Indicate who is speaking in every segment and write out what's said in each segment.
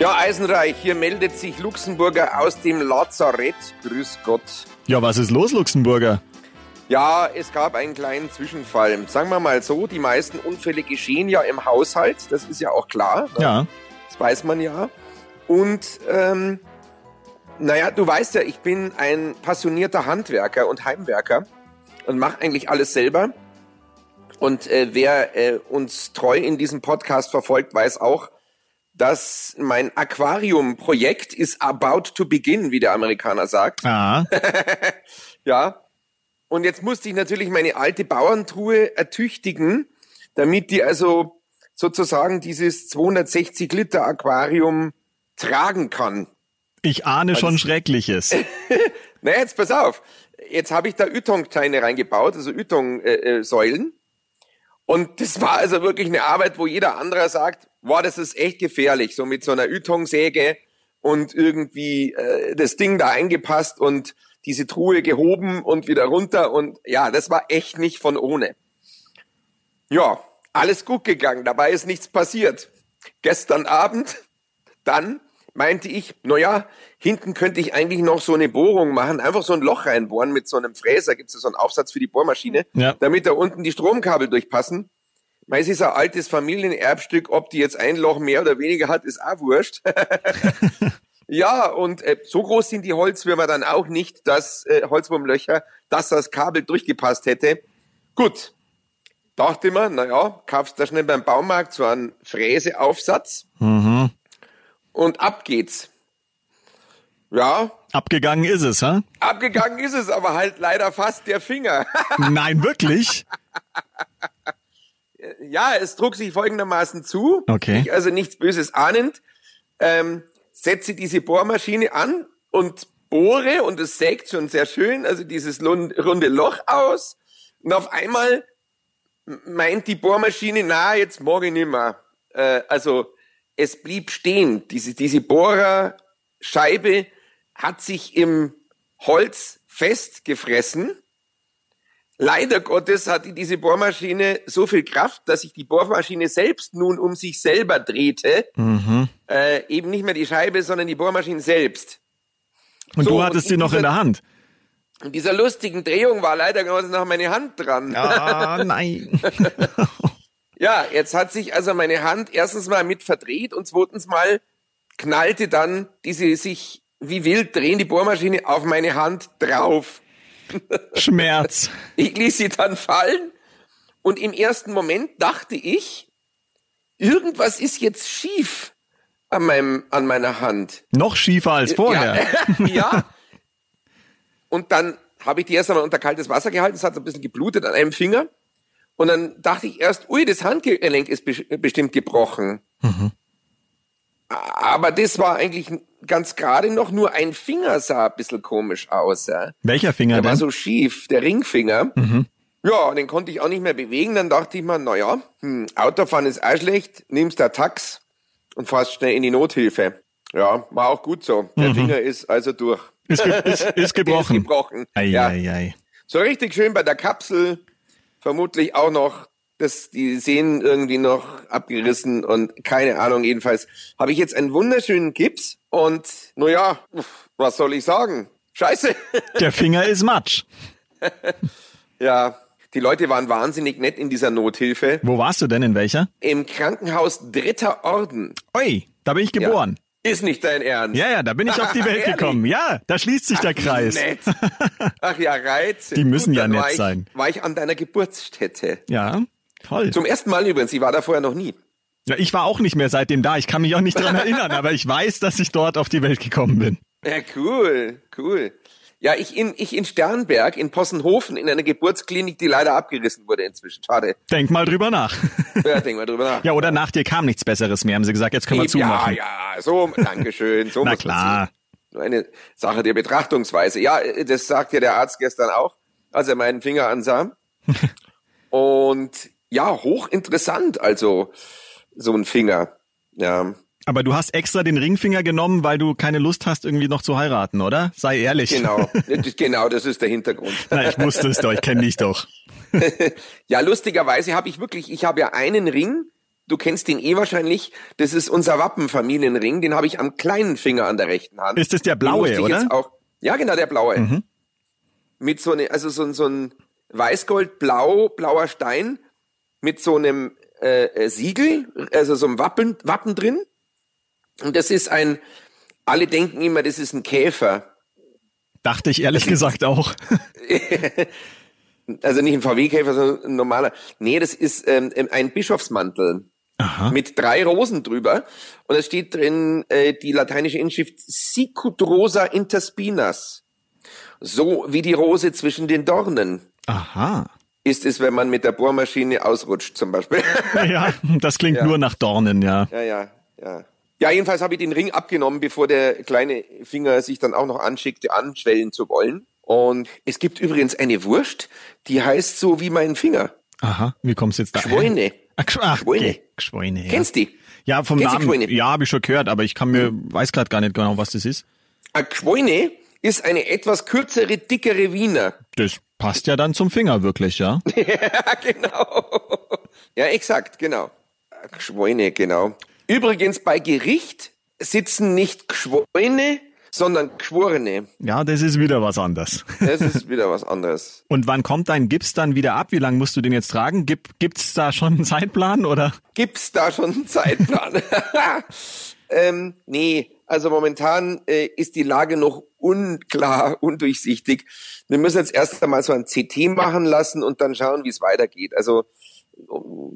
Speaker 1: Ja, Eisenreich, hier meldet sich Luxemburger aus dem Lazarett. Grüß Gott.
Speaker 2: Ja, was ist los, Luxemburger?
Speaker 1: Ja, es gab einen kleinen Zwischenfall. Sagen wir mal so, die meisten Unfälle geschehen ja im Haushalt, das ist ja auch klar. Ne?
Speaker 2: Ja.
Speaker 1: Das weiß man ja. Und ähm, naja, du weißt ja, ich bin ein passionierter Handwerker und Heimwerker und mache eigentlich alles selber. Und äh, wer äh, uns treu in diesem Podcast verfolgt, weiß auch, dass mein Aquarium-Projekt ist about to begin, wie der Amerikaner sagt.
Speaker 2: Ah.
Speaker 1: ja. Und jetzt musste ich natürlich meine alte Bauerntruhe ertüchtigen, damit die also sozusagen dieses 260 Liter Aquarium tragen kann.
Speaker 2: Ich ahne schon Schreckliches.
Speaker 1: Na jetzt pass auf. Jetzt habe ich da Ytong-Teile reingebaut, also Ytong-Säulen. Und das war also wirklich eine Arbeit, wo jeder andere sagt, wow, das ist echt gefährlich, so mit so einer Ytong-Säge und irgendwie äh, das Ding da eingepasst und diese Truhe gehoben und wieder runter und ja, das war echt nicht von ohne. Ja, alles gut gegangen, dabei ist nichts passiert. Gestern Abend, dann meinte ich, naja, hinten könnte ich eigentlich noch so eine Bohrung machen, einfach so ein Loch reinbohren mit so einem Fräser, gibt es so einen Aufsatz für die Bohrmaschine,
Speaker 2: Ja.
Speaker 1: damit da unten die Stromkabel durchpassen. Weil es ist ein altes Familienerbstück, ob die jetzt ein Loch mehr oder weniger hat, ist auch wurscht. ja, und äh, so groß sind die Holzwürmer dann auch nicht, dass äh, Holzwurmlöcher, dass das Kabel durchgepasst hätte. Gut, dachte man, naja, kaufst da schnell beim Baumarkt so einen Fräseaufsatz
Speaker 2: Mhm.
Speaker 1: und ab geht's. Ja,
Speaker 2: Abgegangen ist es, ha?
Speaker 1: abgegangen ist es, aber halt leider fast der Finger.
Speaker 2: Nein, wirklich?
Speaker 1: Ja, es trug sich folgendermaßen zu.
Speaker 2: Okay.
Speaker 1: Ich also nichts Böses ahnend, ähm, setze diese Bohrmaschine an und bohre und es sägt schon sehr schön, also dieses runde Loch aus. Und auf einmal meint die Bohrmaschine, na, jetzt morgen nimmer. Äh, also es blieb stehen. Diese, diese Bohrerscheibe hat sich im Holz festgefressen. Leider Gottes hatte diese Bohrmaschine so viel Kraft, dass sich die Bohrmaschine selbst nun um sich selber drehte.
Speaker 2: Mhm.
Speaker 1: Äh, eben nicht mehr die Scheibe, sondern die Bohrmaschine selbst.
Speaker 2: Und
Speaker 1: So,
Speaker 2: du
Speaker 1: und
Speaker 2: hattest
Speaker 1: in
Speaker 2: sie noch in
Speaker 1: dieser-
Speaker 2: der Hand.
Speaker 1: In dieser lustigen Drehung war leider Gottes noch meine Hand dran.
Speaker 2: Ah, nein.
Speaker 1: Ja, jetzt hat sich also meine Hand erstens mal mit verdreht und zweitens mal knallte dann diese sich wie wild drehende Bohrmaschine auf meine Hand drauf.
Speaker 2: Schmerz.
Speaker 1: Ich ließ sie dann fallen und im ersten Moment dachte ich, irgendwas ist jetzt schief an meinem, an meiner Hand.
Speaker 2: Noch schiefer als vorher.
Speaker 1: Ja. ja. Und dann habe ich die erst einmal unter kaltes Wasser gehalten, es hat so ein bisschen geblutet an einem Finger. Und dann dachte ich erst, ui, das Handgelenk ist bes- bestimmt gebrochen. Aber das war eigentlich ganz gerade noch nur ein Finger sah ein bisschen komisch aus. Ja.
Speaker 2: Welcher Finger
Speaker 1: Der war
Speaker 2: denn?
Speaker 1: so schief, der Ringfinger.
Speaker 2: Mhm.
Speaker 1: Ja, den konnte ich auch nicht mehr bewegen. Dann dachte ich mir, na ja, hm, Autofahren ist auch schlecht, nimmst der Tax und fährst schnell in die Nothilfe. Ja, war auch gut so. Der Finger ist also durch.
Speaker 2: Ist, ge ist, ist
Speaker 1: Der ist
Speaker 2: gebrochen.
Speaker 1: gebrochen.
Speaker 2: Ei,
Speaker 1: ja.
Speaker 2: ei, ei.
Speaker 1: So richtig schön bei der Kapsel. Vermutlich auch noch, dass die Sehnen irgendwie noch abgerissen und keine Ahnung. Jedenfalls habe ich jetzt einen wunderschönen Gips und naja, was soll ich sagen? Scheiße.
Speaker 2: Der Finger ist Matsch.
Speaker 1: ja, die Leute waren wahnsinnig nett in dieser Nothilfe.
Speaker 2: Wo warst du denn? In welcher?
Speaker 1: Im Krankenhaus Dritter Orden.
Speaker 2: Oi, da bin ich geboren.
Speaker 1: Ist nicht dein Ernst.
Speaker 2: Ja, ja, da bin ich auf die Welt gekommen. Ja, da schließt sich der Kreis.
Speaker 1: Nett. Ach ja, Reiz.
Speaker 2: Die müssen ja
Speaker 1: dann
Speaker 2: nett
Speaker 1: ich,
Speaker 2: sein.
Speaker 1: War ich an deiner Geburtsstätte.
Speaker 2: Ja, toll.
Speaker 1: Zum ersten Mal übrigens. Ich war da vorher noch nie.
Speaker 2: Ja, ich war auch nicht mehr seitdem da. Ich kann mich auch nicht dran erinnern, aber ich weiß, dass ich dort auf die Welt gekommen bin.
Speaker 1: Ja, cool, cool. Ja, ich in, ich in Sternberg, in Possenhofen, in einer Geburtsklinik, die leider abgerissen wurde inzwischen. Schade.
Speaker 2: Denk mal drüber nach.
Speaker 1: Ja, denk mal drüber nach.
Speaker 2: Ja, oder nach dir kam nichts Besseres mehr. Haben sie gesagt, jetzt können wir
Speaker 1: ja,
Speaker 2: zumachen.
Speaker 1: ja, so, Dankeschön. So
Speaker 2: Na klar.
Speaker 1: nur eine Sache der Betrachtungsweise. Ja, das sagte der Arzt gestern auch, als er meinen Finger ansah. Und ja, hochinteressant, also so ein Finger. Ja.
Speaker 2: Aber du hast extra den Ringfinger genommen, weil du keine Lust hast, irgendwie noch zu heiraten, oder? Sei ehrlich.
Speaker 1: Genau, genau, das ist der Hintergrund.
Speaker 2: Na, ich wusste es doch, ich kenne dich doch.
Speaker 1: ja, lustigerweise habe ich wirklich, ich habe ja einen Ring, du kennst den eh wahrscheinlich, das ist unser Wappenfamilienring, den habe ich am kleinen Finger an der rechten Hand.
Speaker 2: Ist das der blaue, oder?
Speaker 1: Auch, ja, genau, der blaue. Mhm. Mit so eine, also so, so ein Weißgold-Blau, blauer Stein mit so einem äh, äh Siegel, also so einem Wappen, Wappen drin. Und das ist ein, alle denken immer, das ist ein Käfer.
Speaker 2: Dachte ich ehrlich gesagt auch.
Speaker 1: also nicht ein VW-Käfer, sondern ein normaler. Nee, das ist ähm, ein Bischofsmantel. Aha. Mit drei Rosen drüber. Und es steht drin äh, die lateinische Inschrift Sicut rosa interspinas. So wie die Rose zwischen den Dornen.
Speaker 2: Aha.
Speaker 1: Ist es, wenn man mit der Bohrmaschine ausrutscht, zum Beispiel.
Speaker 2: ja, das klingt ja. nur nach Dornen, ja.
Speaker 1: Ja, ja, ja. Ja, jedenfalls habe ich den Ring abgenommen, bevor der kleine Finger sich dann auch noch anschickte, anschwellen zu wollen. Und es gibt übrigens eine Wurst, die heißt so wie mein Finger.
Speaker 2: Aha, wie kommst du jetzt da?
Speaker 1: Schweine.
Speaker 2: Ach, ach Schweine. Schweine ja.
Speaker 1: Kennst du die?
Speaker 2: Ja, vom Kennst Namen. Ja, habe ich schon gehört, aber ich kann mir, weiß gerade gar nicht genau, was das ist.
Speaker 1: Ein Schweine ist eine etwas kürzere, dickere Wiener.
Speaker 2: Das passt ja dann zum Finger wirklich, ja?
Speaker 1: ja, genau. Ja, exakt, genau. Schweine, genau. Übrigens bei Gericht sitzen nicht Geschworene, sondern Geschworene.
Speaker 2: Ja, das ist wieder was anderes.
Speaker 1: Das ist wieder was anderes.
Speaker 2: Und wann kommt dein Gips dann wieder ab? Wie lange musst du den jetzt tragen? Gibt, gibt's da schon einen Zeitplan oder?
Speaker 1: Gibt's da schon einen Zeitplan? ähm, nee, also momentan äh, ist die Lage noch unklar, undurchsichtig. Wir müssen jetzt erst einmal so ein CT machen lassen und dann schauen, wie es weitergeht. Also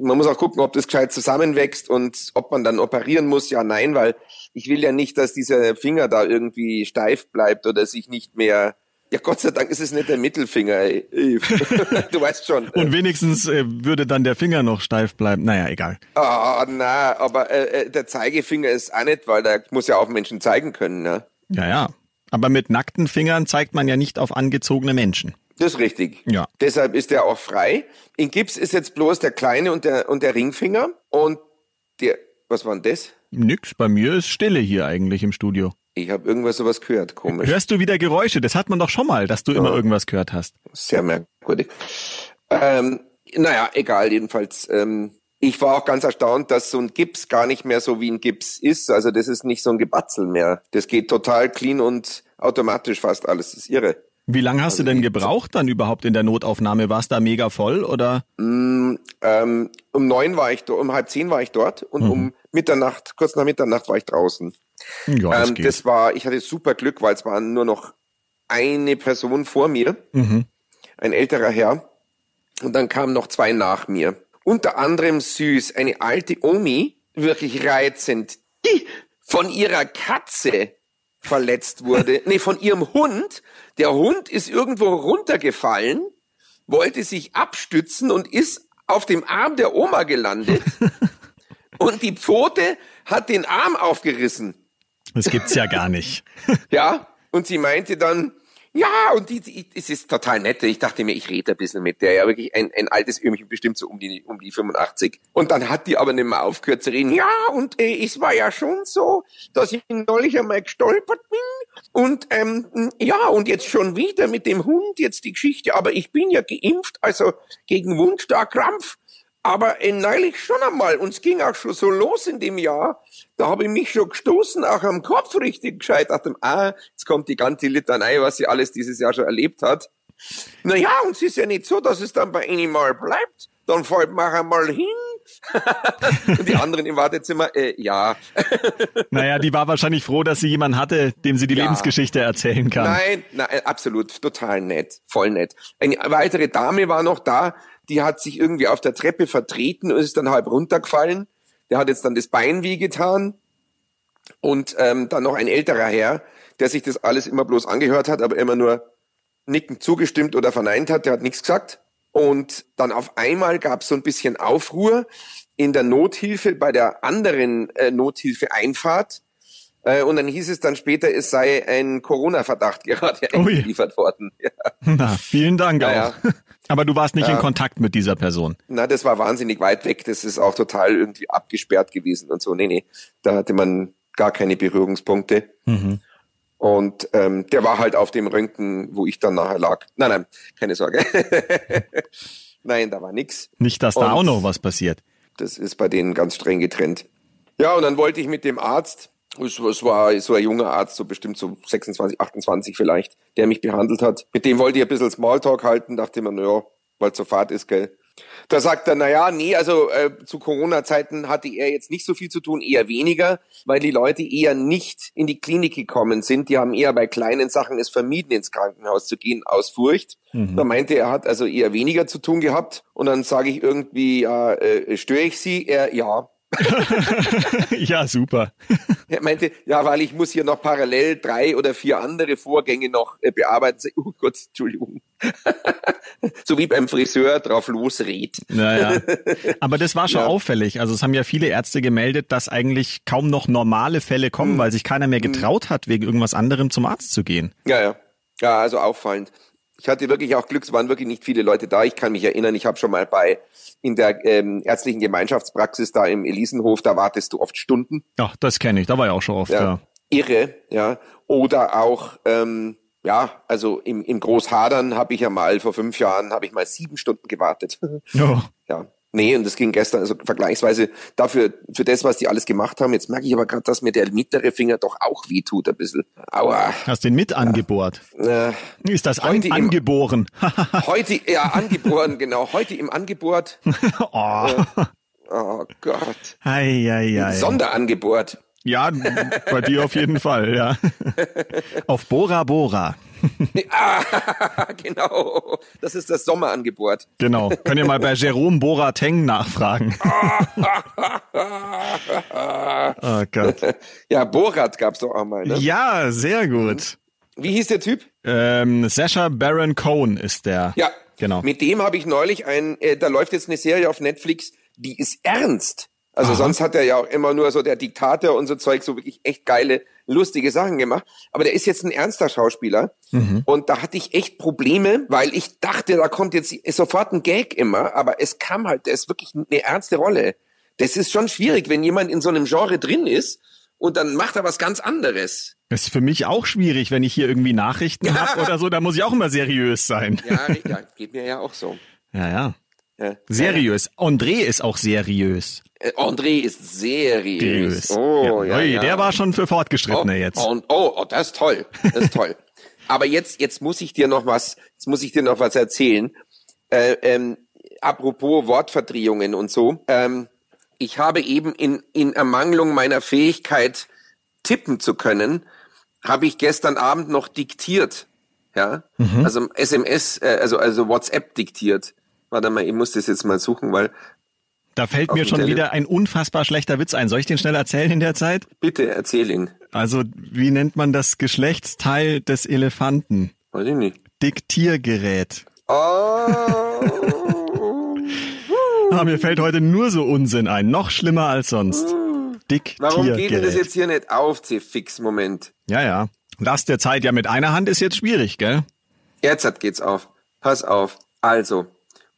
Speaker 1: man muss auch gucken, ob das gescheit zusammenwächst und ob man dann operieren muss. Ja, nein, weil ich will ja nicht, dass dieser Finger da irgendwie steif bleibt oder sich nicht mehr ja, Gott sei Dank ist es nicht der Mittelfinger. du weißt schon.
Speaker 2: Und wenigstens äh, würde dann der Finger noch steif bleiben. Naja, egal.
Speaker 1: Ah, na, aber äh, äh, der Zeigefinger ist auch nicht, weil der muss ja auch Menschen zeigen können. Ne?
Speaker 2: Ja, ja. Aber mit nackten Fingern zeigt man ja nicht auf angezogene Menschen.
Speaker 1: Das ist richtig.
Speaker 2: Ja.
Speaker 1: Deshalb ist er auch frei. In Gips ist jetzt bloß der kleine und der, und der Ringfinger. Und der, was war denn das?
Speaker 2: Nix, bei mir ist Stille hier eigentlich im Studio.
Speaker 1: Ich habe irgendwas sowas gehört, komisch.
Speaker 2: Hörst du wieder Geräusche? Das hat man doch schon mal, dass du ja. immer irgendwas gehört hast.
Speaker 1: Sehr merkwürdig. Ähm, naja, egal, jedenfalls. Ähm, ich war auch ganz erstaunt, dass so ein Gips gar nicht mehr so wie ein Gips ist. Also das ist nicht so ein Gebatzel mehr. Das geht total clean und automatisch fast alles. Das ist irre.
Speaker 2: Wie lange hast also du denn gebraucht dann überhaupt in der Notaufnahme? War es da mega voll oder?
Speaker 1: Mm, ähm, um neun war ich dort, um halb zehn war ich dort und mhm. um Mitternacht, kurz nach Mitternacht war ich draußen. Ja, das, ähm, das war, ich hatte super Glück, weil es war nur noch eine Person vor mir, mhm. ein älterer Herr, und dann kamen noch zwei nach mir. Unter anderem süß, eine alte Omi, wirklich reizend, die von ihrer Katze verletzt wurde. nee, von ihrem Hund. Der Hund ist irgendwo runtergefallen, wollte sich abstützen und ist auf dem Arm der Oma gelandet. und die Pfote hat den Arm aufgerissen.
Speaker 2: Das gibt's ja gar nicht.
Speaker 1: ja, und sie meinte dann, ja, und die, die, es ist total nett. Ich dachte mir, ich rede ein bisschen mit der. Ja, wirklich ein, ein altes Öhrchen, bestimmt so um die, um die 85. Und dann hat die aber nicht mehr aufgehört zu reden. Ja, und äh, es war ja schon so, dass ich neulich einmal gestolpert bin. Und ähm, ja, und jetzt schon wieder mit dem Hund, jetzt die Geschichte. Aber ich bin ja geimpft, also gegen Wundstarkrampf. Aber äh, neulich schon einmal, und es ging auch schon so los in dem Jahr, da habe ich mich schon gestoßen, auch am Kopf richtig gescheit. Dachte, ah, jetzt kommt die ganze Litanei, was sie alles dieses Jahr schon erlebt hat. Naja, und es ist ja nicht so, dass es dann bei Ihnen mal bleibt. Dann fällt man einmal hin. und die anderen im Wartezimmer, äh, ja.
Speaker 2: naja, die war wahrscheinlich froh, dass sie jemanden hatte, dem sie die ja. Lebensgeschichte erzählen kann.
Speaker 1: Nein, nein, absolut, total nett, voll nett. Eine weitere Dame war noch da, die hat sich irgendwie auf der Treppe vertreten und ist dann halb runtergefallen. Der hat jetzt dann das Bein wie getan. Und ähm, dann noch ein älterer Herr, der sich das alles immer bloß angehört hat, aber immer nur nickend zugestimmt oder verneint hat, der hat nichts gesagt. Und dann auf einmal gab es so ein bisschen Aufruhr in der Nothilfe bei der anderen äh, Nothilfe-Einfahrt. Äh, und dann hieß es dann später, es sei ein Corona-Verdacht gerade
Speaker 2: Ui.
Speaker 1: eingeliefert worden. Ja.
Speaker 2: Na, vielen Dank
Speaker 1: Ja,
Speaker 2: auch. Aber du warst nicht
Speaker 1: Ja.
Speaker 2: in Kontakt mit dieser Person.
Speaker 1: Na, das war wahnsinnig weit weg. Das ist auch total irgendwie abgesperrt gewesen und so. Nee, nee, da hatte man gar keine Berührungspunkte.
Speaker 2: Mhm.
Speaker 1: Und ähm, der war halt auf dem Röntgen, wo ich dann nachher lag. Nein, nein, keine Sorge. nein, da war nix.
Speaker 2: Nicht, dass da
Speaker 1: Und-
Speaker 2: auch noch was passiert.
Speaker 1: Das ist bei denen ganz streng getrennt. Ja, und dann wollte ich mit dem Arzt, es, es war so ein junger Arzt, so bestimmt so 26, 28 vielleicht, der mich behandelt hat. Mit dem wollte ich ein bisschen Smalltalk halten, dachte mir, naja, weil zur Fahrt ist, gell. Da sagt er, na ja, nee, also äh, zu Corona-Zeiten hatte er jetzt nicht so viel zu tun, eher weniger, weil die Leute eher nicht in die Klinik gekommen sind. Die haben eher bei kleinen Sachen es vermieden, ins Krankenhaus zu gehen, aus Furcht. Da meinte er, hat also eher weniger zu tun gehabt. Und dann sage ich irgendwie, ja, äh, störe ich Sie? Er, ja.
Speaker 2: ja, super.
Speaker 1: Er meinte, ja, weil ich muss hier noch parallel drei oder vier andere Vorgänge noch äh, bearbeiten. Oh Gott, Entschuldigung. so wie beim Friseur drauf losredet.
Speaker 2: Naja. Aber das war schon
Speaker 1: Ja.
Speaker 2: auffällig. Also es haben ja viele Ärzte gemeldet, dass eigentlich kaum noch normale Fälle kommen,
Speaker 1: Hm.
Speaker 2: weil sich keiner mehr getraut hat, wegen irgendwas anderem zum Arzt zu gehen.
Speaker 1: Ja, ja. Ja, also auffallend. Ich hatte wirklich auch Glück, es waren wirklich nicht viele Leute da. Ich kann mich erinnern, ich habe schon mal bei in der ähm, ärztlichen Gemeinschaftspraxis da im Elisenhof, da wartest du oft Stunden.
Speaker 2: Ja, das kenne ich. Da war ich auch schon oft. Ja.
Speaker 1: Ja. Irre, ja. Oder auch, ähm, ja, also im, im Großhadern habe ich ja mal vor fünf Jahren, habe ich mal sieben Stunden gewartet.
Speaker 2: Ja.
Speaker 1: ja. Nee, und das ging gestern, also vergleichsweise dafür, für das, was die alles gemacht haben. Jetzt merke ich aber gerade, dass mir der mittlere Finger doch auch wehtut ein bisschen. Aua.
Speaker 2: Hast den mit angebohrt.
Speaker 1: Äh,
Speaker 2: Ist das an,
Speaker 1: Heute im-
Speaker 2: angeboren?
Speaker 1: heute, ja, angeboren, genau. Heute im Angebot.
Speaker 2: oh.
Speaker 1: Oh Gott.
Speaker 2: Ei, ei, ei.
Speaker 1: Sonderangebot.
Speaker 2: Ja, bei dir auf jeden Fall, ja. Auf Bora Bora.
Speaker 1: Ah, genau. Das ist das Sommerangebot.
Speaker 2: Genau. Könnt ihr mal bei Jerome Borateng nachfragen. oh Gott.
Speaker 1: Ja, Borat gab's doch auch mal, ne?
Speaker 2: Ja, sehr gut.
Speaker 1: Wie hieß der Typ?
Speaker 2: Ähm, Sasha Baron Cohen ist der.
Speaker 1: Ja,
Speaker 2: Genau.
Speaker 1: Mit dem habe ich neulich ein, äh, da läuft jetzt eine Serie auf Netflix, die ist ernst. Also
Speaker 2: Aha.
Speaker 1: sonst hat er ja auch immer nur so der Diktator und so Zeug, so wirklich echt geile, lustige Sachen gemacht. Aber der ist jetzt ein ernster Schauspieler.
Speaker 2: Mhm.
Speaker 1: Und da hatte ich echt Probleme, weil ich dachte, da kommt jetzt sofort ein Gag immer, aber es kam halt, der ist wirklich eine ernste Rolle. Das ist schon schwierig, wenn jemand in so einem Genre drin ist und dann macht er was ganz anderes.
Speaker 2: Das ist für mich auch schwierig, wenn ich hier irgendwie Nachrichten
Speaker 1: Ja.
Speaker 2: hab oder so, da muss ich auch immer seriös sein.
Speaker 1: Ja, ja geht mir ja auch so.
Speaker 2: Ja, ja.
Speaker 1: Ja.
Speaker 2: Seriös. André ist auch seriös.
Speaker 1: Äh, André ist seriös.
Speaker 2: Seriös.
Speaker 1: Oh, ja, ja.
Speaker 2: Der war schon für Fortgeschrittene
Speaker 1: oh,
Speaker 2: jetzt.
Speaker 1: Und, oh, oh, das ist toll. Das ist toll. Aber jetzt, jetzt muss ich dir noch was, jetzt muss ich dir noch was erzählen. Äh, ähm, apropos Wortverdrehungen und so. Ähm, ich habe eben in, in Ermangelung meiner Fähigkeit, tippen zu können, habe ich gestern Abend noch diktiert. Ja,
Speaker 2: Mhm.
Speaker 1: also SMS, äh, also, also WhatsApp diktiert. Warte mal, ich muss das jetzt mal suchen, weil
Speaker 2: Da fällt mir schon
Speaker 1: Tele-
Speaker 2: wieder ein unfassbar schlechter Witz ein. Soll ich den schnell erzählen in der Zeit?
Speaker 1: bitte erzähl ihn.
Speaker 2: Also, wie nennt man das Geschlechtsteil des Elefanten?
Speaker 1: Weiß ich nicht.
Speaker 2: Diktiergerät.
Speaker 1: Oh.
Speaker 2: Ah, mir fällt heute nur so Unsinn ein. Noch schlimmer als sonst. Diktiergerät.
Speaker 1: Warum geht denn das jetzt hier nicht auf, C-Fix? Moment.
Speaker 2: Ja, ja. Last der Zeit ja mit einer Hand ist jetzt schwierig, gell?
Speaker 1: Jetzt geht's auf. Pass auf. Also.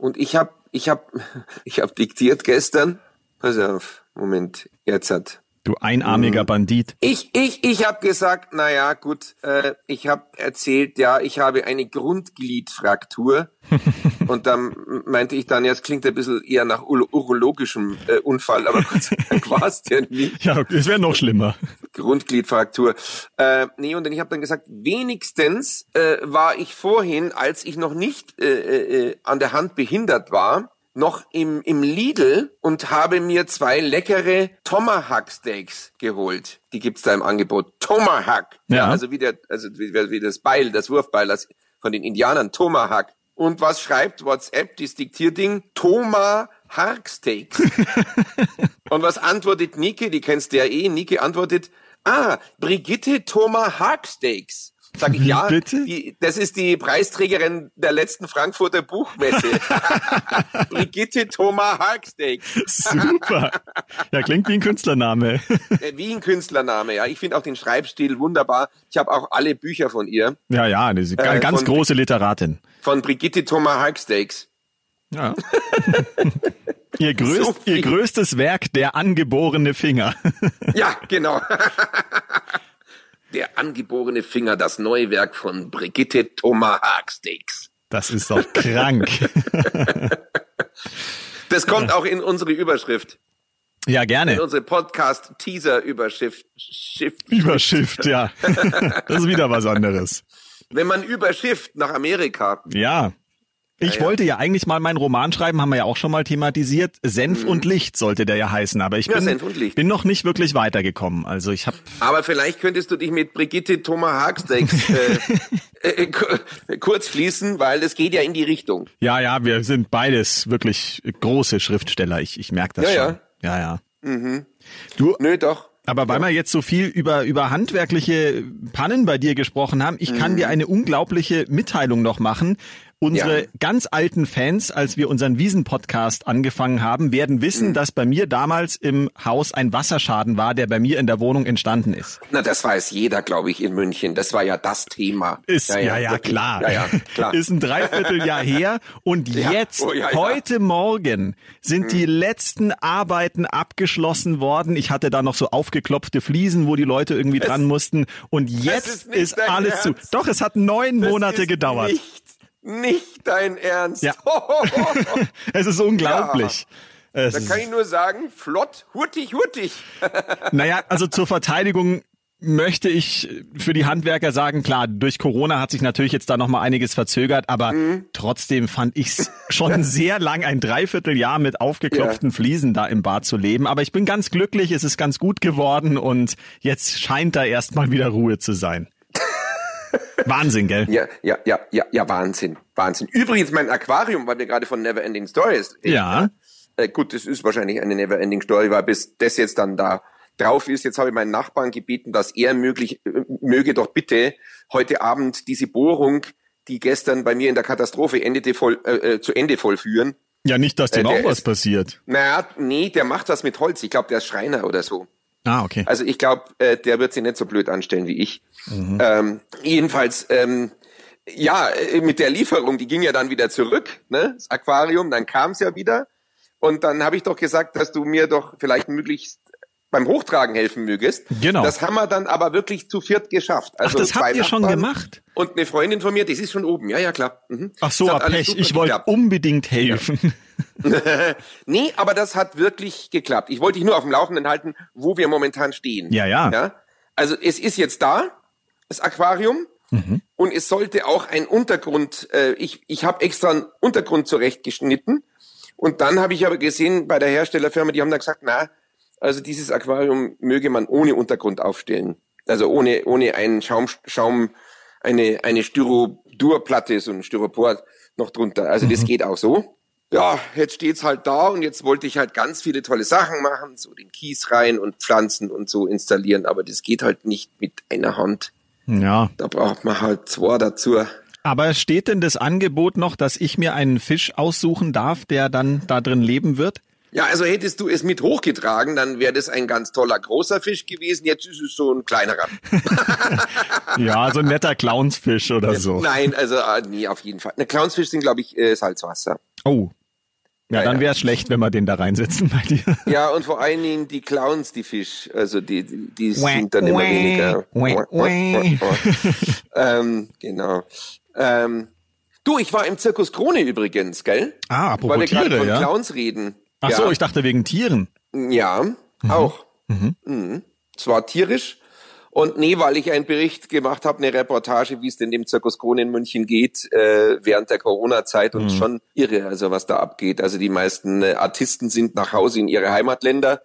Speaker 1: Und ich hab, ich hab, ich hab diktiert gestern. Pass auf. Moment. Jetzt hat.
Speaker 2: Du einarmiger Bandit.
Speaker 1: Ich, ich, ich hab gesagt, na ja, gut, äh, ich hab erzählt, ja, ich habe eine Grundgliedfraktur. Und dann meinte ich dann, ja, es klingt ein bisschen eher nach ur urologischem äh, Unfall, aber Gott sei Dank war es ja nicht.
Speaker 2: Ja, es wäre noch schlimmer.
Speaker 1: Grundgliedfraktur. Äh, nee, und dann, ich habe dann gesagt, wenigstens äh, war ich vorhin, als ich noch nicht äh, äh, an der Hand behindert war, noch im, im Lidl und habe mir zwei leckere Tomahawk Steaks geholt. Die gibt's da im Angebot. Tomahawk.
Speaker 2: Ja.
Speaker 1: also wie der, also wie, wie das Beil, das Wurfbeil das von den Indianern. Tomahawk. Und was schreibt WhatsApp, das Diktierding? Tomahawk Steaks. Und was antwortet Nike? Die kennst du ja eh. Nike antwortet, ah, Brigitte Thomas Hacksteaks. Sag ich, ja,
Speaker 2: bitte?
Speaker 1: Die, das ist die Preisträgerin der letzten Frankfurter Buchmesse. Brigitte Thomas Harksteak.
Speaker 2: Super. Ja, klingt wie ein Künstlername.
Speaker 1: Äh, Wie ein Künstlername, ja. Ich finde auch den Schreibstil wunderbar. Ich habe auch alle Bücher von ihr,
Speaker 2: Ja, ja, eine
Speaker 1: Äh,
Speaker 2: ganz große Literatin.
Speaker 1: von Brigitte Thomas Harksteaks.
Speaker 2: Ja. ihr, größt,
Speaker 1: So
Speaker 2: ihr größtes Werk, der angeborene Finger.
Speaker 1: Ja, genau. Der angeborene Finger, das neue Werk von Brigitte Thomas Harksteaks.
Speaker 2: Das ist doch krank.
Speaker 1: Das kommt auch in unsere Überschrift,
Speaker 2: Ja,
Speaker 1: in
Speaker 2: gerne.
Speaker 1: unsere Podcast-Teaser-Überschrift.
Speaker 2: Überschrift, ja. Das ist wieder was anderes.
Speaker 1: Wenn man überschifft nach Amerika,
Speaker 2: Ja. Ich
Speaker 1: Ja, ja.
Speaker 2: wollte ja eigentlich mal meinen Roman schreiben, haben wir ja auch schon mal thematisiert. Senf und Licht sollte der ja heißen, aber ich
Speaker 1: Mhm. Ja,
Speaker 2: bin, bin noch nicht wirklich weitergekommen. Also ich habe
Speaker 1: aber vielleicht könntest du dich mit Brigitte Thomas Harksteaks äh, äh, ku- kurz schließen, weil es geht ja in die Richtung.
Speaker 2: ja, ja, wir sind beides wirklich große Schriftsteller. Ich, ich merke das
Speaker 1: Ja,
Speaker 2: schon.
Speaker 1: ja.
Speaker 2: Ja, ja. Du,
Speaker 1: Nö, doch.
Speaker 2: Aber weil wir jetzt so viel über, über handwerkliche Pannen bei dir gesprochen haben, ich
Speaker 1: Mhm.
Speaker 2: kann dir eine unglaubliche Mitteilung noch machen. Unsere
Speaker 1: Ja.
Speaker 2: ganz alten Fans, als wir unseren Wiesen-Podcast angefangen haben, werden wissen,
Speaker 1: Mhm.
Speaker 2: dass bei mir damals im Haus ein Wasserschaden war, der bei mir in der Wohnung entstanden ist.
Speaker 1: Na, das weiß jeder, glaube ich, in München. Das war ja das Thema.
Speaker 2: Ist, ja, ja,
Speaker 1: wirklich.
Speaker 2: klar.
Speaker 1: Ja, ja, klar.
Speaker 2: Ist ein Dreivierteljahr her. Und
Speaker 1: Ja.
Speaker 2: jetzt,
Speaker 1: Oh, ja, ja.
Speaker 2: heute Morgen, sind die letzten Arbeiten abgeschlossen worden. Ich hatte da noch so aufgeklopfte Fliesen, wo die Leute irgendwie dran mussten. Und jetzt
Speaker 1: ist
Speaker 2: ist, alles zu.
Speaker 1: Ernst.
Speaker 2: Doch, es hat neun
Speaker 1: Das
Speaker 2: Monate gedauert.
Speaker 1: Nicht, dein Ernst.
Speaker 2: Ja. Es ist unglaublich. Es
Speaker 1: Da kann ich nur sagen, flott, hurtig, hurtig.
Speaker 2: Naja, also zur Verteidigung möchte ich für die Handwerker sagen, klar, durch Corona hat sich natürlich jetzt da noch mal einiges verzögert, aber
Speaker 1: Mhm.
Speaker 2: trotzdem fand ich es schon sehr lang, ein Dreivierteljahr mit aufgeklopften Fliesen da im Bad zu leben. Aber ich bin ganz glücklich, es ist ganz gut geworden und jetzt scheint da erstmal wieder Ruhe zu sein. Wahnsinn, gell?
Speaker 1: Ja, ja, ja, ja, ja, Wahnsinn, Wahnsinn. Übrigens mein Aquarium, weil wir gerade von Neverending Stories reden.
Speaker 2: Ja.
Speaker 1: Äh, gut, das ist wahrscheinlich eine Neverending Story, weil bis das jetzt dann da drauf ist, jetzt habe ich meinen Nachbarn gebeten, dass er möglich, äh, möge doch bitte heute Abend diese Bohrung, die gestern bei mir in der Katastrophe endete, voll, äh, äh, zu Ende vollführen.
Speaker 2: Ja, nicht, dass dem auch was passiert.
Speaker 1: Naja, nee, der macht was mit Holz. Ich glaube, der ist Schreiner oder so.
Speaker 2: Ah, okay.
Speaker 1: Also ich glaube, äh, der wird sich nicht so blöd anstellen wie ich. Ähm, jedenfalls, ähm, ja, äh, mit der Lieferung, die ging ja dann wieder zurück, ne? Das Aquarium, dann kam es ja wieder. Und dann habe ich doch gesagt, dass du mir doch vielleicht möglichst beim Hochtragen helfen mögest.
Speaker 2: Genau.
Speaker 1: Das haben wir dann aber wirklich zu viert geschafft.
Speaker 2: Ach,
Speaker 1: Also
Speaker 2: das habt ihr schon gemacht?
Speaker 1: Und eine Freundin von mir, das ist schon oben. Ja, ja, klar. Mhm.
Speaker 2: Ach so,
Speaker 1: alles
Speaker 2: Pech. Ich wollte unbedingt helfen.
Speaker 1: Nee, aber das hat wirklich geklappt. Ich wollte dich nur auf dem Laufenden halten, wo wir momentan stehen.
Speaker 2: Ja, ja.
Speaker 1: ja? Also es ist jetzt da, das Aquarium,
Speaker 2: Mhm.
Speaker 1: und es sollte auch ein Untergrund, äh, ich, ich habe extra einen Untergrund zurechtgeschnitten. Und dann habe ich aber gesehen bei der Herstellerfirma, die haben da gesagt, na, also dieses Aquarium möge man ohne Untergrund aufstellen. Also ohne, ohne einen Schaum, Schaum, eine, eine Styrodurplatte, so ein Styropor noch drunter. Also das geht auch so. Ja, jetzt steht's halt da und jetzt wollte ich halt ganz viele tolle Sachen machen, so den Kies rein und Pflanzen und so installieren, aber das geht halt nicht mit einer Hand.
Speaker 2: Ja.
Speaker 1: Da braucht man halt zwei dazu.
Speaker 2: Aber steht denn das Angebot noch, dass ich mir einen Fisch aussuchen darf, der dann da drin leben wird?
Speaker 1: Ja, also hättest du es mit hochgetragen, dann wäre das ein ganz toller großer Fisch gewesen. Jetzt ist es so ein kleinerer.
Speaker 2: Ja, so ein netter Clownsfisch oder so.
Speaker 1: Nein, also äh, nee, auf jeden Fall. Ne, Clownsfisch sind, glaube ich, äh, Salzwasser.
Speaker 2: Oh. Ja,
Speaker 1: Ja,
Speaker 2: dann wäre es schlecht, wenn wir den da reinsetzen bei dir.
Speaker 1: Ja, und vor allen Dingen die Clowns, die Fisch, also die, die, sind dann immer weniger. ähm, genau. Ähm, du, ich war im Zirkus Krone übrigens, gell?
Speaker 2: Ah, apropos
Speaker 1: Weil wir gerade von
Speaker 2: ja?
Speaker 1: Clowns reden.
Speaker 2: Ach
Speaker 1: ja.
Speaker 2: so, ich dachte wegen Tieren.
Speaker 1: Ja, auch. Mhm. Es war tierisch. Und nee, weil ich einen Bericht gemacht habe, eine Reportage, wie es denn dem Zirkus Krone in München geht, äh, während der Corona-Zeit und schon irre, also was da abgeht. Also die meisten äh, Artisten sind nach Hause in ihre Heimatländer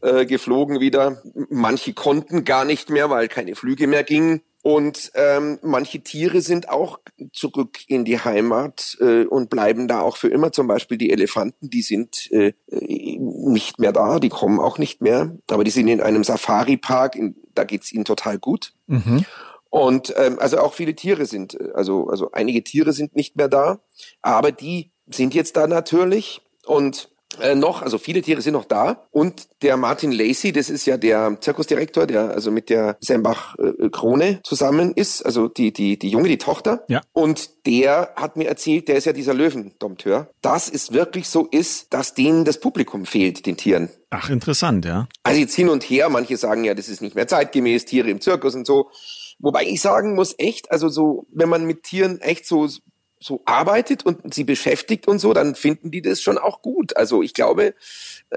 Speaker 1: äh, geflogen wieder. Manche konnten gar nicht mehr, weil keine Flüge mehr gingen. Und ähm, manche Tiere sind auch zurück in die Heimat äh, und bleiben da auch für immer. Zum Beispiel die Elefanten, die sind äh, nicht mehr da, die kommen auch nicht mehr. Aber die sind in einem Safari-Park, in, da geht's ihnen total gut. Und ähm, also auch viele Tiere sind, äh, also, also einige Tiere sind nicht mehr da, aber die sind jetzt da natürlich. Und äh, noch, also viele Tiere sind noch da. Und der Martin Lacey, das ist ja der Zirkusdirektor, der also mit der Sembach äh, Krone zusammen ist, also die, die, die Junge, die Tochter.
Speaker 2: Ja.
Speaker 1: Und der hat mir erzählt, der ist ja dieser Löwendompteur, dass es wirklich so ist, dass denen das Publikum fehlt, den Tieren.
Speaker 2: Ach, interessant, ja.
Speaker 1: Also jetzt hin und her, manche sagen ja, das ist nicht mehr zeitgemäß, Tiere im Zirkus und so. Wobei ich sagen muss, echt, also so, wenn man mit Tieren echt so so arbeitet und sie beschäftigt und so, dann finden die das schon auch gut. Also ich glaube,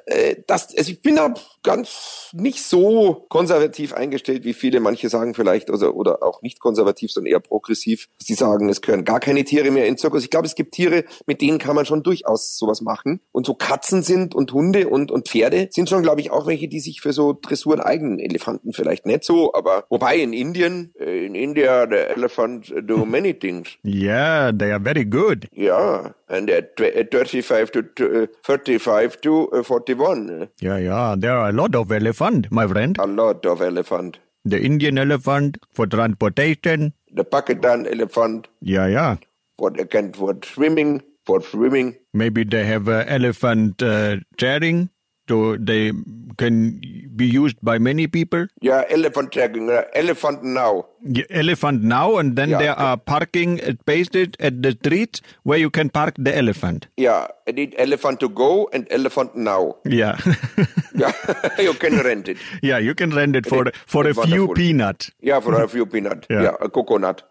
Speaker 1: äh, dass, also ich bin da ganz nicht so konservativ eingestellt, wie viele manche sagen vielleicht, also, oder auch nicht konservativ, sondern eher progressiv. Sie sagen, es gehören gar keine Tiere mehr in Zirkus. Ich glaube, es gibt Tiere, mit denen kann man schon durchaus sowas machen. Und so Katzen sind und Hunde und, und Pferde sind schon, glaube ich, auch welche, die sich für so Dressuren eignen. Elefanten vielleicht nicht so, aber wobei in Indien, äh, in India, the elephant do many things.
Speaker 2: Yeah, they are very good.
Speaker 1: Ja, and at 35 to uh, 35 to uh, 41.
Speaker 2: Yeah, yeah, there are a lot of elephant, my friend.
Speaker 1: A lot of elephant.
Speaker 2: The Indian elephant for transportation.
Speaker 1: The Pakistan elephant
Speaker 2: Yeah, yeah.
Speaker 1: for again for swimming, for swimming.
Speaker 2: Maybe they have uh, elephant uh, chairing, so they can be used by many people.
Speaker 1: Yeah, elephant checking. Uh, elephant now.
Speaker 2: Yeah, elephant now, and then
Speaker 1: Yeah.
Speaker 2: there are parking pasted at the street where you can park the elephant.
Speaker 1: Yeah, I need elephant to go and elephant now.
Speaker 2: Yeah,
Speaker 1: Yeah, you can rent it.
Speaker 2: yeah, you can rent it for for a
Speaker 1: It's
Speaker 2: few
Speaker 1: wonderful.
Speaker 2: peanut.
Speaker 1: Yeah, for a few peanut.
Speaker 2: Ja.
Speaker 1: Yeah, a coconut.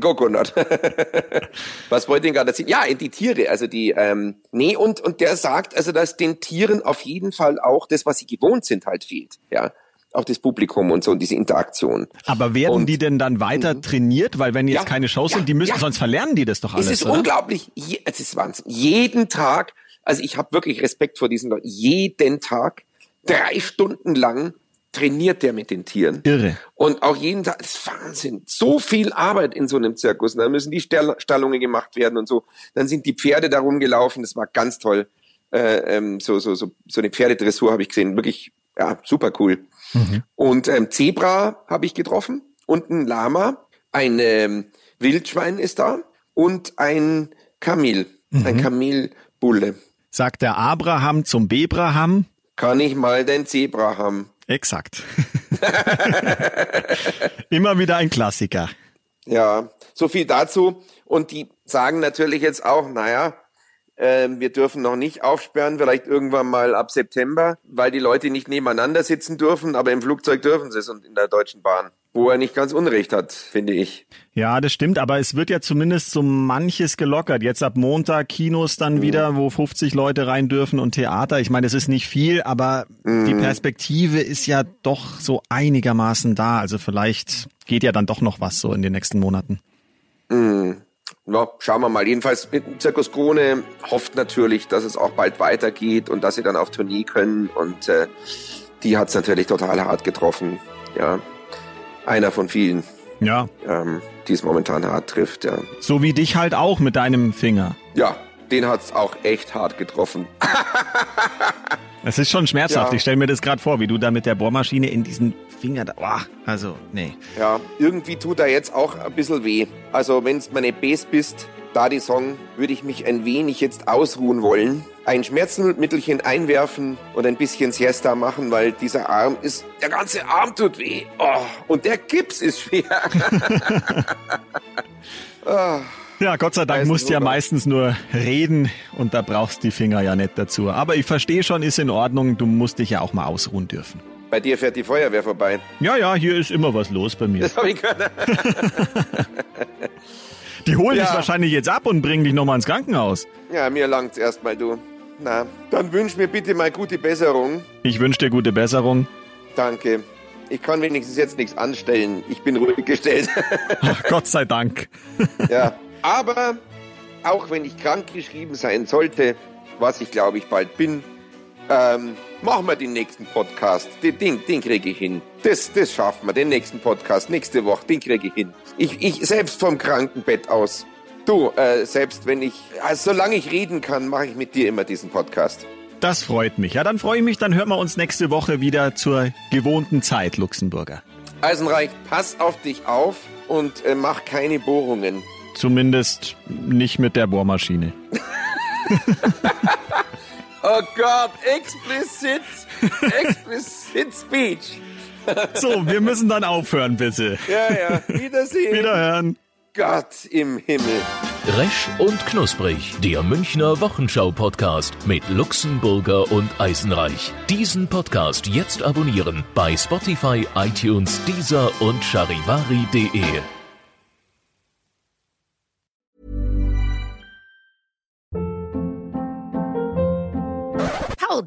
Speaker 1: coconut. Was wollte ich gerade erzählen? Ja, die Tiere, also die, ähm, nee, und, und der sagt, also, dass den Tieren auf jeden Fall auch das, was sie gewohnt sind, halt fehlt. Ja. Auch das Publikum und so und diese Interaktion.
Speaker 2: Aber werden
Speaker 1: Und- Mhm.
Speaker 2: die denn dann weiter trainiert? Weil wenn jetzt
Speaker 1: Ja,
Speaker 2: keine Shows
Speaker 1: ja,
Speaker 2: sind, die müssen,
Speaker 1: ja.
Speaker 2: sonst verlernen die das doch alles,
Speaker 1: es ist
Speaker 2: oder?
Speaker 1: unglaublich. Je, es ist Wahnsinn. Jeden Tag, also ich habe wirklich Respekt vor diesen Leuten. Jeden Tag, drei Stunden lang trainiert der mit den Tieren.
Speaker 2: Irre.
Speaker 1: Und auch jeden Tag, das ist Wahnsinn. So viel Arbeit in so einem Zirkus. Und dann müssen die Stall Stallungen gemacht werden und so. Dann sind die Pferde da rumgelaufen. Das war ganz toll. Äh, ähm, so, so, so, so eine Pferdedressur habe ich gesehen. Wirklich, ja, super cool. Und ähm, Zebra habe ich getroffen und ein Lama. Ein ähm, Wildschwein ist da und ein Kamel. Ein Kamelbulle.
Speaker 2: Sagt der Abraham zum Bebraham.
Speaker 1: Kann ich mal den Zebra haben?
Speaker 2: Exakt. Immer wieder ein Klassiker.
Speaker 1: Ja, so viel dazu. Und die sagen natürlich jetzt auch, naja, wir dürfen noch nicht aufsperren, vielleicht irgendwann mal ab September, weil die Leute nicht nebeneinander sitzen dürfen, aber im Flugzeug dürfen sie es und in der Deutschen Bahn. Wo er nicht ganz Unrecht hat, finde ich.
Speaker 2: Ja, das stimmt, aber es wird ja zumindest so manches gelockert. Jetzt ab Montag Kinos dann wieder, wo 50 Leute rein dürfen und Theater. Ich meine, das ist nicht viel, aber die Perspektive ist ja doch so einigermaßen da. Also vielleicht geht ja dann doch noch was so in den nächsten Monaten.
Speaker 1: Ja, schauen wir mal. Jedenfalls, Zirkus Krone hofft natürlich, dass es auch bald weitergeht und dass sie dann auf Tournee können. Und äh, die hat's natürlich total hart getroffen. Ja, einer von vielen,
Speaker 2: Ja,
Speaker 1: ähm, die es momentan hart trifft. Ja,
Speaker 2: so wie dich halt auch mit deinem Finger.
Speaker 1: ja den hat's auch echt hart getroffen.
Speaker 2: Es ist schon schmerzhaft.
Speaker 1: Ja.
Speaker 2: Ich stelle mir das gerade vor, wie du da mit der Bohrmaschine in diesen Finger da. Boah, also, nee.
Speaker 1: Ja, irgendwie tut er jetzt auch ein bisschen weh. Also, wenn's meine Bass bist, da die Song, würde ich mich ein wenig jetzt ausruhen wollen. Ein Schmerzmittelchen einwerfen und ein bisschen Siesta machen, weil dieser Arm ist, der ganze Arm tut weh. Oh, und der Gips ist schwer. Ah,
Speaker 2: Ja, Gott sei Dank musst du ja meistens nur reden und da brauchst die Finger ja nicht dazu. Aber ich verstehe schon, ist in Ordnung. Du musst dich ja auch mal ausruhen dürfen.
Speaker 1: bei dir fährt die Feuerwehr vorbei.
Speaker 2: Ja, ja, hier ist immer was los bei mir.
Speaker 1: Das habe ich gehört.
Speaker 2: Die holen
Speaker 1: Ja.
Speaker 2: dich wahrscheinlich jetzt ab und bringen dich nochmal ins Krankenhaus.
Speaker 1: Ja, mir langt's erstmal, du. Na, dann wünsch mir bitte mal gute Besserung.
Speaker 2: Ich wünsche dir gute Besserung.
Speaker 1: Danke. Ich kann wenigstens jetzt nichts anstellen. Ich bin ruhig gestellt.
Speaker 2: Ach, Gott sei Dank.
Speaker 1: Ja, aber auch wenn ich krank geschrieben sein sollte, was ich glaube ich bald bin, ähm, machen wir den nächsten Podcast. Den, den, den kriege ich hin. Das, das schaffen wir, den nächsten Podcast nächste Woche, den kriege ich hin. Ich, ich selbst vom Krankenbett aus. Du, äh, selbst wenn ich, also solange ich reden kann, mache ich mit dir immer diesen Podcast.
Speaker 2: Das freut mich. Ja, dann freue ich mich. Dann hören wir uns nächste Woche wieder zur gewohnten Zeit, Luxemburger.
Speaker 1: Eisenreich, pass auf dich auf und äh, mach keine Bohrungen.
Speaker 2: Zumindest nicht mit der Bohrmaschine.
Speaker 1: oh Gott, explicit, explicit speech.
Speaker 2: so, wir müssen dann aufhören, bitte.
Speaker 1: Ja, ja, Wiedersehen.
Speaker 2: Wiederhören.
Speaker 1: Gott im Himmel.
Speaker 3: Resch und Knusprig, der Münchner Wochenschau-Podcast mit Luxemburger und Eisenreich. Diesen Podcast jetzt abonnieren bei Spotify, iTunes, Deezer und charivari.de.